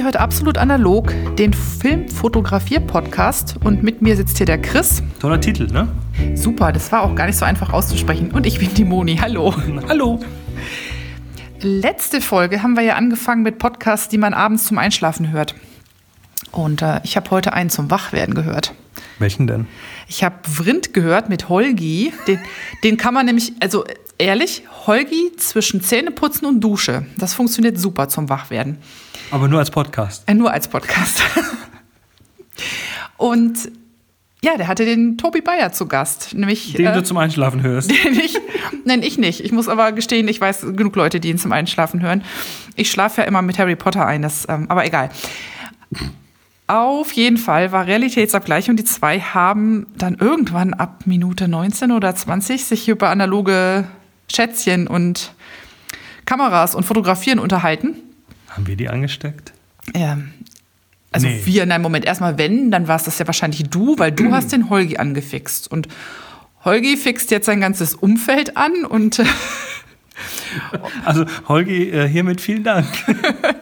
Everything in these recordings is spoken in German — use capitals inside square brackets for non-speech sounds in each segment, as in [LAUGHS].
Ihr hört absolut analog den Filmfotografier-Podcast und mit mir sitzt hier der Chris. Toller Titel, ne? Super, das war auch gar nicht so einfach auszusprechen. Und ich bin die Moni. Hallo. [LAUGHS] Hallo. Letzte Folge haben wir ja angefangen mit Podcasts, die man abends zum Einschlafen hört. Und äh, ich habe heute einen zum Wachwerden gehört. Welchen denn? Ich habe Vrind gehört mit Holgi. Den, den kann man nämlich, also ehrlich, Holgi zwischen Zähneputzen und Dusche. Das funktioniert super zum Wachwerden. Aber nur als Podcast. Äh, nur als Podcast. [LAUGHS] und ja, der hatte den Tobi Bayer zu Gast. Nämlich, Den du zum Einschlafen hörst. [LAUGHS] Den ich, nein, ich nicht. Ich muss aber gestehen, ich weiß genug Leute, die ihn zum Einschlafen hören. Ich schlafe ja immer mit Harry Potter ein, das, ähm, aber egal. Auf jeden Fall war Realitätsabgleich und die zwei haben dann irgendwann ab Minute 19 oder 20 sich über analoge Schätzchen und Kameras und Fotografieren unterhalten. Haben wir die angesteckt? Ähm, also Nee. wir, nein, Moment, erstmal wenn, dann war es das ja wahrscheinlich du, weil du hast den Holgi angefixt. Und Holgi fixt jetzt sein ganzes Umfeld an und äh, Also, Holgi, äh, hiermit vielen Dank. [LAUGHS]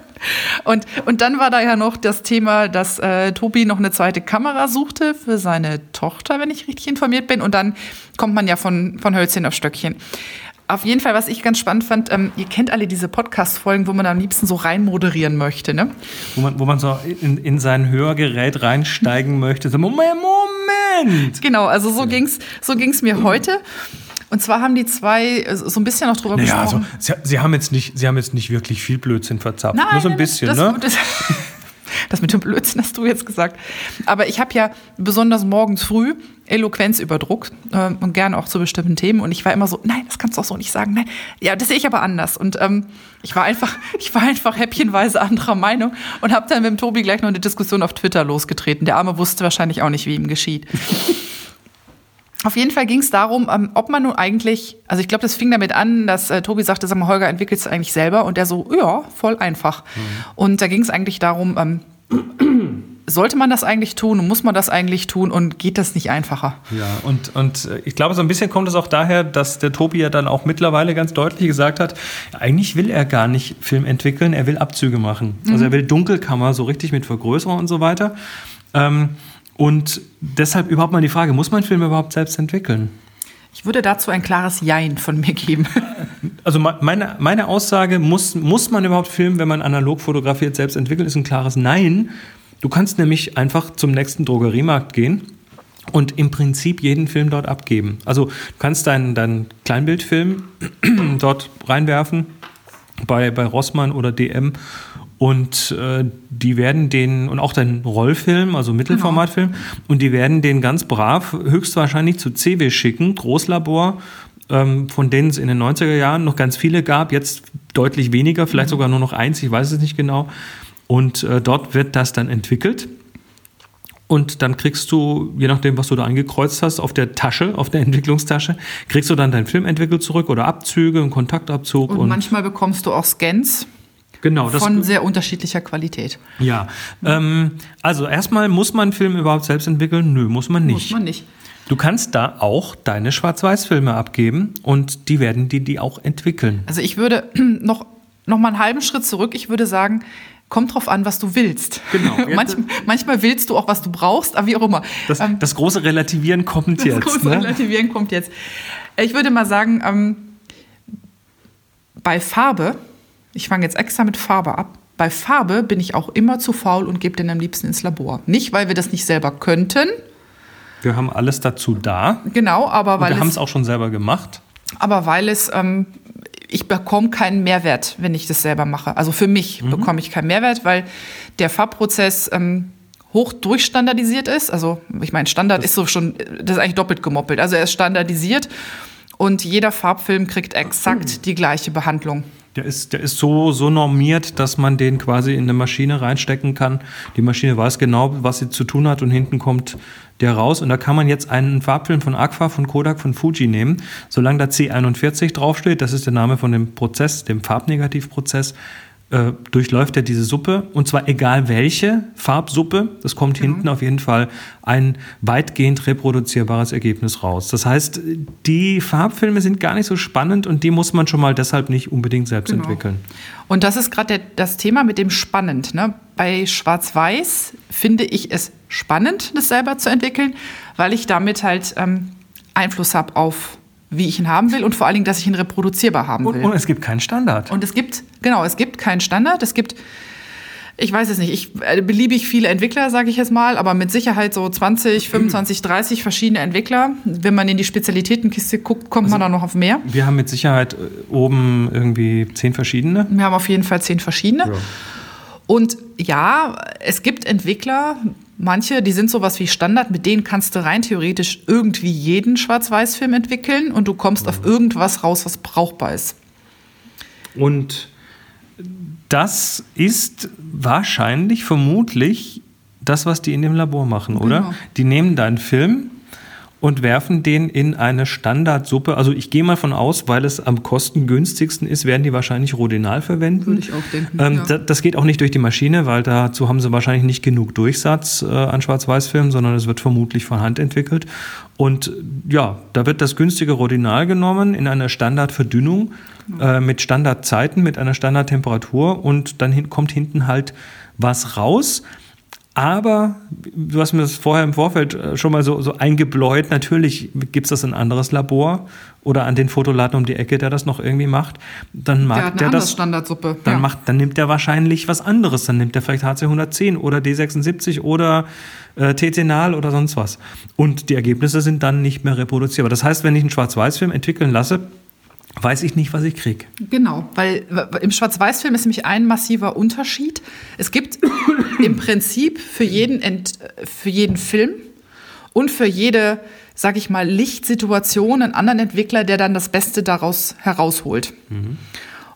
Und, und dann war da ja noch das Thema, dass äh, Tobi noch eine zweite Kamera suchte für seine Tochter, wenn ich richtig informiert bin. Und dann kommt man ja von, von Hölzchen auf Stöckchen. Auf jeden Fall, was ich ganz spannend fand, ähm, ihr kennt alle diese Podcast-Folgen, wo man am liebsten so rein moderieren möchte, ne? Wo man, wo man so in, in sein Hörgerät reinsteigen [LAUGHS] möchte. So, Moment, Moment! Genau, also so ging's, so ging's mir heute. Und zwar haben die zwei äh, so ein bisschen noch drüber Naja, also, gesprochen. sie, sie, haben jetzt nicht, sie haben jetzt nicht wirklich viel Blödsinn verzapft. Nur so ein nein, bisschen, das, ne? Das, [LAUGHS] das mit dem Blödsinn hast du jetzt gesagt. Aber ich habe ja besonders morgens früh Eloquenz überdruckt ähm, und gerne auch zu bestimmten Themen. Und ich war immer so, nein, das kannst du auch so nicht sagen. Nein, ja, das sehe ich aber anders. Und ähm, ich war einfach, [LAUGHS] ich war einfach häppchenweise anderer Meinung und habe dann mit dem Tobi gleich noch eine Diskussion auf Twitter losgetreten. Der Arme wusste wahrscheinlich auch nicht, wie ihm geschieht. Auf jeden Fall ging es darum, ähm, ob man nun eigentlich, also ich glaube, das fing damit an, dass äh, Tobi sagte, sag mal, Holger, entwickelst du eigentlich selber? Und der so, ja, voll einfach. Und da ging es eigentlich darum, ähm, [CLEARS THROAT] sollte man das eigentlich tun und muss man das eigentlich tun und geht das nicht einfacher? Ja, und, und äh, ich glaube, so ein bisschen kommt es auch daher, dass der Tobi ja dann auch mittlerweile ganz deutlich gesagt hat, eigentlich will er gar nicht Film entwickeln, er will Abzüge machen. Also er will Dunkelkammer, so richtig mit Vergrößerung und so weiter. Ähm, und deshalb überhaupt mal die Frage, muss man Filme überhaupt selbst entwickeln? Ich würde dazu ein klares Jein von mir geben. [LAUGHS] Also me- meine, meine Aussage, muss, muss man überhaupt Film, wenn man analog fotografiert, selbst entwickeln, ist ein klares Nein. Du kannst nämlich einfach zum nächsten Drogeriemarkt gehen und im Prinzip jeden Film dort abgeben. Also du kannst deinen, deinen Kleinbildfilm [CLEARS THROAT] dort reinwerfen bei, bei Rossmann oder DM und äh, die werden den, und auch deinen Rollfilm, also Mittelformatfilm, und die werden den ganz brav höchstwahrscheinlich zu CW schicken, Großlabor, ähm, von denen es in den 90er Jahren noch ganz viele gab, jetzt deutlich weniger, vielleicht sogar nur noch eins, ich weiß es nicht genau. Und äh, dort wird das dann entwickelt. Und dann kriegst du, je nachdem, was du da eingekreuzt hast, auf der Tasche, auf der Entwicklungstasche, kriegst du dann deinen Film entwickelt zurück oder Abzüge, einen Kontaktabzug. Und, manchmal bekommst du auch Scans genau, das, von sehr unterschiedlicher Qualität. ja. Ähm, also erstmal, muss man Film überhaupt selbst entwickeln? Nö, muss man nicht. Muss man nicht. Du kannst da auch deine Schwarz-Weiß-Filme abgeben und die werden die, die auch entwickeln. Also ich würde [CLEARS THROAT] noch, noch mal einen halben Schritt zurück. Ich würde sagen, kommt drauf an, was du willst. Genau. [LAUGHS] Manch, manchmal willst du auch, was du brauchst, aber wie auch immer. Das, Ähm, das große Relativieren kommt das jetzt. große Ne? Relativieren kommt jetzt. Ich würde mal sagen, ähm, bei Farbe, ich fange jetzt extra mit Farbe ab, bei Farbe bin ich auch immer zu faul und gebe den am liebsten ins Labor. Nicht, weil wir das nicht selber könnten, Wir haben alles dazu da. genau, aber Und weil wir haben es, auch schon selber gemacht. aber weil es ähm, ich bekomme keinen Mehrwert, wenn ich das selber mache. Also für mich Mhm. bekomme ich keinen Mehrwert, weil der Farbprozess ähm, hoch durchstandardisiert ist. Also ich meine, Standard ist so schon, das ist eigentlich doppelt gemoppelt. Also er ist standardisiert und jeder Farbfilm kriegt exakt die gleiche Behandlung. Der ist, der ist so, so normiert, dass man den quasi in eine Maschine reinstecken kann. Die Maschine weiß genau, was sie zu tun hat und hinten kommt der raus. Und da kann man jetzt einen Farbfilm von Agfa, von Kodak, von Fuji nehmen. Solange da C41 draufsteht, das ist der Name von dem Prozess, dem Farbnegativprozess, äh, durchläuft er diese Suppe und zwar egal welche Farbsuppe, es kommt Genau. hinten auf jeden Fall ein weitgehend reproduzierbares Ergebnis raus. Das heißt, die Farbfilme sind gar nicht so spannend und die muss man schon mal deshalb nicht unbedingt selbst Genau. entwickeln. Und das ist gerade das Thema mit dem spannend. Ne? Bei Schwarz-Weiß finde ich es spannend, das selber zu entwickeln, weil ich damit halt ähm, Einfluss habe auf, wie ich ihn haben will und vor allen Dingen, dass ich ihn reproduzierbar haben will. Und, und es gibt keinen Standard. Und es gibt, genau, es gibt keinen Standard. Es gibt, ich weiß es nicht, ich, äh, beliebig viele Entwickler, sage ich jetzt mal, aber mit Sicherheit so 20, 25, 30 verschiedene Entwickler. Wenn man in die Spezialitätenkiste guckt, kommt man da noch auf mehr. Wir haben mit Sicherheit äh, oben irgendwie zehn verschiedene. Wir haben auf jeden Fall zehn verschiedene. Und ja, es gibt Entwickler, manche, die sind sowas wie Standard, mit denen kannst du rein theoretisch irgendwie jeden Schwarz-Weiß-Film entwickeln und du kommst auf irgendwas raus, was brauchbar ist. Und das ist wahrscheinlich, vermutlich das, was die in dem Labor machen, oder? Genau. Die nehmen deinen Film und werfen den in eine Standardsuppe. Also ich gehe mal von aus, weil es am kostengünstigsten ist, werden die wahrscheinlich Rodinal verwenden. Würde ich auch denken, Ähm, ja. da, das geht auch nicht durch die Maschine, weil dazu haben sie wahrscheinlich nicht genug Durchsatz äh, an Schwarz-Weiß-Filmen, sondern es wird vermutlich von Hand entwickelt. Und ja, da wird das günstige Rodinal genommen in einer Standardverdünnung äh, mit Standardzeiten, mit einer Standardtemperatur und dann hin, kommt hinten halt was raus. Aber du hast mir das vorher im Vorfeld äh, schon mal so, so eingebläut. Natürlich gibt es das in ein anderes Labor oder an den Fotoladen um die Ecke, der das noch irgendwie macht. Dann mag Der hat eine der das Standardsuppe. dann, ja. macht, dann nimmt er wahrscheinlich was anderes. Dann nimmt er vielleicht HC 110 oder D76 oder äh, TC-Nal oder sonst was. Und die Ergebnisse sind dann nicht mehr reproduzierbar. Das heißt, wenn ich einen Schwarz-Weiß-Film entwickeln lasse, weiß ich nicht, was ich kriege. Genau, weil im Schwarz-Weiß-Film ist nämlich ein massiver Unterschied. Es gibt [COUGHS] im Prinzip für jeden, Ent, für jeden Film und für jede, sag ich mal, Lichtsituation einen anderen Entwickler, der dann das Beste daraus herausholt.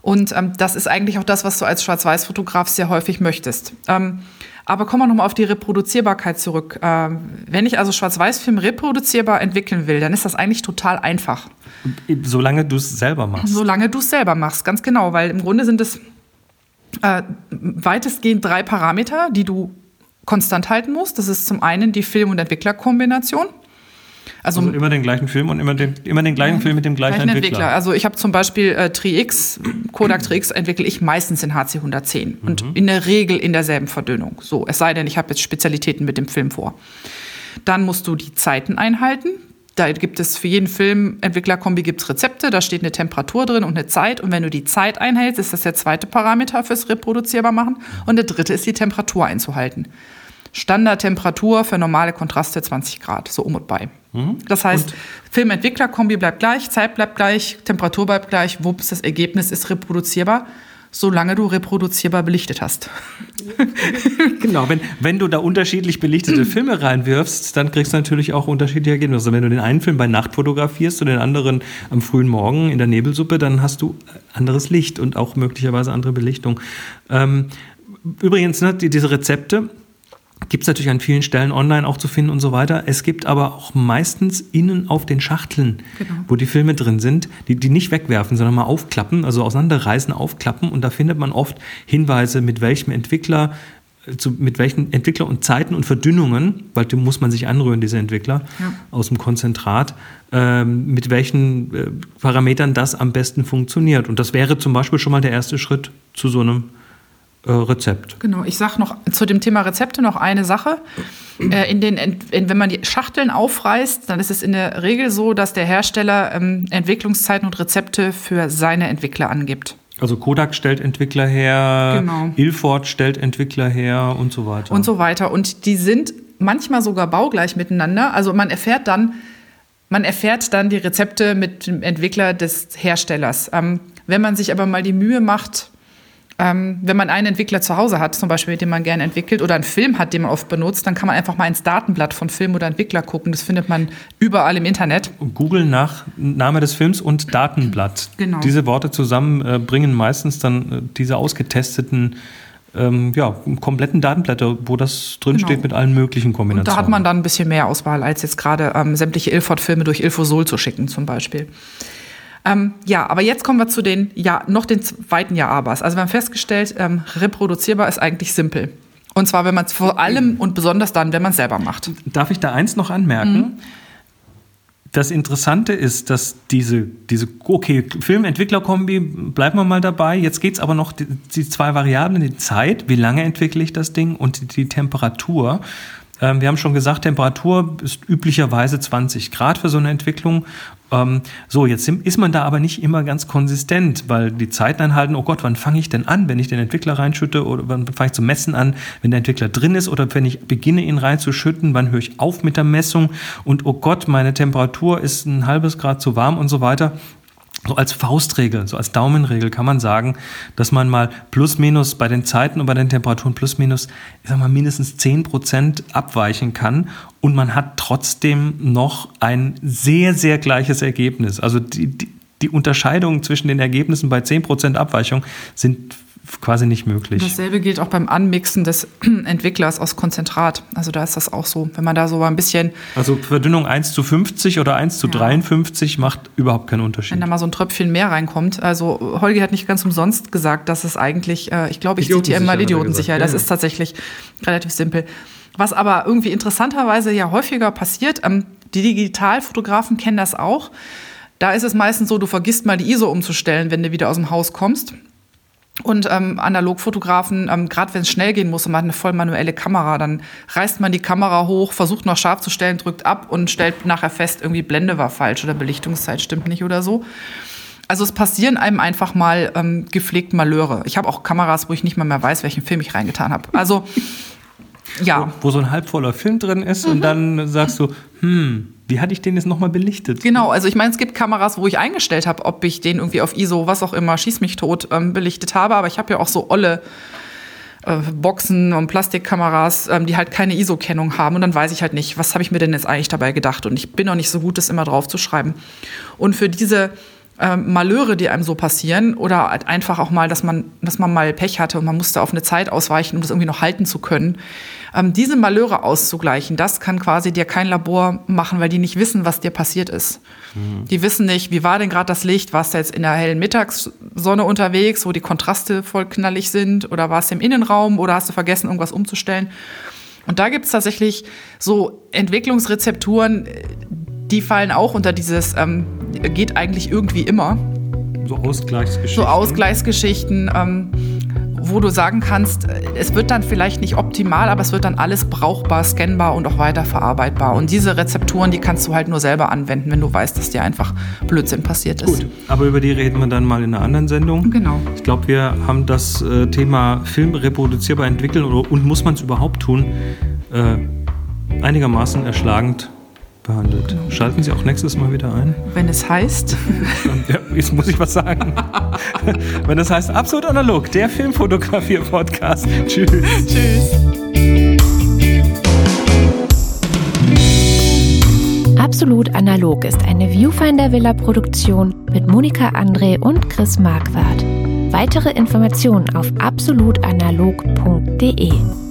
Und ähm, das ist eigentlich auch das, was du als Schwarz-Weiß-Fotograf sehr häufig möchtest. Ähm, aber kommen wir nochmal auf die Reproduzierbarkeit zurück. Ähm, wenn ich also Schwarz-Weiß-Film reproduzierbar entwickeln will, dann ist das eigentlich total einfach. Solange du es selber machst. Solange du es selber machst, ganz genau, weil im Grunde sind es äh, weitestgehend drei Parameter, die du konstant halten musst. Das ist zum einen die Film- und Entwicklerkombination. Also, Also immer den gleichen Film und immer den, immer den gleichen Film mit dem gleichen, gleichen Entwickler. Also ich habe zum Beispiel äh, Tri-X, Kodak Tri-X entwickle ich meistens in HC 110 und in der Regel in derselben Verdünnung. So, es sei denn, ich habe jetzt Spezialitäten mit dem Film vor. Dann musst du die Zeiten einhalten. Da gibt es für jeden Filmentwicklerkombi gibt's Rezepte, da steht eine Temperatur drin und eine Zeit. Und wenn du die Zeit einhältst, ist das der zweite Parameter fürs reproduzierbar machen. Und der dritte ist die Temperatur einzuhalten. Standardtemperatur für normale Kontraste 20 Grad, so um und bei. Das heißt, Filmentwicklerkombi bleibt gleich, Zeit bleibt gleich, Temperatur bleibt gleich, wups, das Ergebnis ist reproduzierbar, solange du reproduzierbar belichtet hast. [LAUGHS] Genau, wenn, wenn du da unterschiedlich belichtete Filme reinwirfst, dann kriegst du natürlich auch unterschiedliche Ergebnisse. Also wenn du den einen Film bei Nacht fotografierst und den anderen am frühen Morgen in der Nebelsuppe, dann hast du anderes Licht und auch möglicherweise andere Belichtung. Ähm, übrigens, ne, die, diese Rezepte gibt es natürlich an vielen Stellen online auch zu finden und so weiter. Es gibt aber auch meistens innen auf den Schachteln, Genau. wo die Filme drin sind, die, die nicht wegwerfen, sondern mal aufklappen, also auseinanderreißen, aufklappen und da findet man oft Hinweise, mit welchem Entwickler äh, zu, mit welchen Entwickler und Zeiten und Verdünnungen, weil die muss man sich anrühren, diese Entwickler Ja. aus dem Konzentrat, ähm, mit welchen äh, Parametern das am besten funktioniert. Und das wäre zum Beispiel schon mal der erste Schritt zu so einem äh, Rezept. Genau, ich sage noch zu dem Thema Rezepte noch eine Sache. Äh, in den, in, wenn man die Schachteln aufreißt, dann ist es in der Regel so, dass der Hersteller ähm, Entwicklungszeiten und Rezepte für seine Entwickler angibt. Also Kodak stellt Entwickler her, Genau. Ilford stellt Entwickler her und so weiter. und so weiter. Und die sind manchmal sogar baugleich miteinander. Also man erfährt dann, man erfährt dann die Rezepte mit dem Entwickler des Herstellers. Ähm, wenn man sich aber mal die Mühe macht, ähm, wenn man einen Entwickler zu Hause hat, zum Beispiel, mit dem man gerne entwickelt, oder einen Film hat, den man oft benutzt, dann kann man einfach mal ins Datenblatt von Film oder Entwickler gucken. Das findet man überall im Internet. Google nach Name des Films und Datenblatt. Genau. Diese Worte zusammen äh, bringen meistens dann äh, diese ausgetesteten, ähm, ja, kompletten Datenblätter, wo das drinsteht Genau. mit allen möglichen Und Kombinationen. da hat man dann ein bisschen mehr Auswahl, als jetzt gerade ähm, sämtliche Ilford-Filme durch Ilfosol zu schicken, zum Beispiel. Ähm, ja, aber jetzt kommen wir zu den, ja, noch den zweiten Jahr Abers. Also wir haben festgestellt, ähm, reproduzierbar ist eigentlich simpel. Und zwar, wenn man es vor allem und besonders dann, wenn man es selber macht. Darf ich da eins noch anmerken? Mhm. Das Interessante ist, dass diese, diese okay, Filmentwickler-Kombi, bleiben wir mal dabei. Jetzt geht es aber noch die, die, zwei Variablen, die Zeit, wie lange entwickle ich das Ding und die, die Temperatur. Ähm, wir haben schon gesagt, Temperatur ist üblicherweise 20 Grad für so eine Entwicklung. Ähm, so, jetzt ist man da aber nicht immer ganz konsistent, weil die Zeiten anhalten, oh Gott, wann fange ich denn an, wenn ich den Entwickler reinschütte oder wann fange ich zu messen an, wenn der Entwickler drin ist oder wenn ich beginne, ihn reinzuschütten, wann höre ich auf mit der Messung und oh Gott, meine Temperatur ist ein halbes Grad zu warm und so weiter so als Faustregel, so als Daumenregel kann man sagen, dass man mal plus minus bei den Zeiten und bei den Temperaturen plus minus, ich sag mal, mindestens 10 Prozent abweichen kann und man hat trotzdem noch ein sehr, sehr gleiches Ergebnis. Also die, die, die Unterscheidungen zwischen den Ergebnissen bei 10 Prozent Abweichung sind quasi nicht möglich. Dasselbe gilt auch beim Anmixen des [CLEARS THROAT] Entwicklers aus Konzentrat. Also da ist das auch so. Wenn man da so ein bisschen. Also Verdünnung 1 zu 50 oder 1 zu ja. 53 macht überhaupt keinen Unterschied. Wenn da mal so ein Tröpfchen mehr reinkommt. Also Holgi hat nicht ganz umsonst gesagt, dass es eigentlich, äh, ich glaube, ich zitiere mal Idiotensicher. Das ja. ist tatsächlich relativ simpel. Was aber irgendwie interessanterweise ja häufiger passiert, ähm, die Digitalfotografen kennen das auch. Da ist es meistens so, du vergisst mal die ISO umzustellen, wenn du wieder aus dem Haus kommst. Und ähm, Analogfotografen, ähm, gerade wenn es schnell gehen muss und man hat eine voll manuelle Kamera, dann reißt man die Kamera hoch, versucht noch scharf zu stellen, drückt ab und stellt nachher fest, irgendwie Blende war falsch oder Belichtungszeit stimmt nicht oder so. Also es passieren einem einfach mal ähm, gepflegt Malheure. Ich habe auch Kameras, wo ich nicht mal mehr weiß, welchen Film ich reingetan habe. Also ja. Wo, wo, so ein halbvoller Film drin ist mhm. und dann sagst du, hm, wie hatte ich den jetzt nochmal belichtet? Genau, also ich meine, es gibt Kameras, wo ich eingestellt habe, ob ich den irgendwie auf ISO, was auch immer, schieß mich tot, ähm, belichtet habe. Aber ich habe ja auch so olle äh, Boxen und Plastikkameras, ähm, die halt keine ISO-Kennung haben. Und dann weiß ich halt nicht, was habe ich mir denn jetzt eigentlich dabei gedacht. Und ich bin auch nicht so gut, das immer drauf zu schreiben. Und für diese ähm, Malheure, die einem so passieren, oder halt einfach auch mal, dass man, dass man mal Pech hatte und man musste auf eine Zeit ausweichen, um das irgendwie noch halten zu können, ähm, diese Malheure auszugleichen, das kann quasi dir kein Labor machen, weil die nicht wissen, was dir passiert ist. Mhm. Die wissen nicht, wie war denn gerade das Licht? Warst du jetzt in der hellen Mittagssonne unterwegs, wo die Kontraste voll knallig sind? Oder warst du im Innenraum oder hast du vergessen, irgendwas umzustellen? Und da gibt es tatsächlich so Entwicklungsrezepturen, die fallen auch unter dieses, ähm, geht eigentlich irgendwie immer. So Ausgleichsgeschichten. So Ausgleichsgeschichten. Ähm, wo du sagen kannst, es wird dann vielleicht nicht optimal, aber es wird dann alles brauchbar, scannbar und auch weiterverarbeitbar. Und diese Rezepturen, die kannst du halt nur selber anwenden, wenn du weißt, dass dir einfach Blödsinn passiert ist. Gut, aber über die reden wir dann mal in einer anderen Sendung. Genau. Ich glaube, wir haben das äh, Thema Film reproduzierbar entwickeln und muss man es überhaupt tun, äh, einigermaßen erschlagend behandelt. Schalten Sie auch nächstes Mal wieder ein. Wenn es heißt. [LAUGHS] ja, jetzt muss ich was sagen. [LAUGHS] Wenn es heißt Absolut Analog, der Filmfotografier-Podcast. Tschüss. Tschüss. Absolut Analog ist eine Viewfinder Villa Produktion mit Monika André und Chris Marquardt. Weitere Informationen auf absolutanalog.de.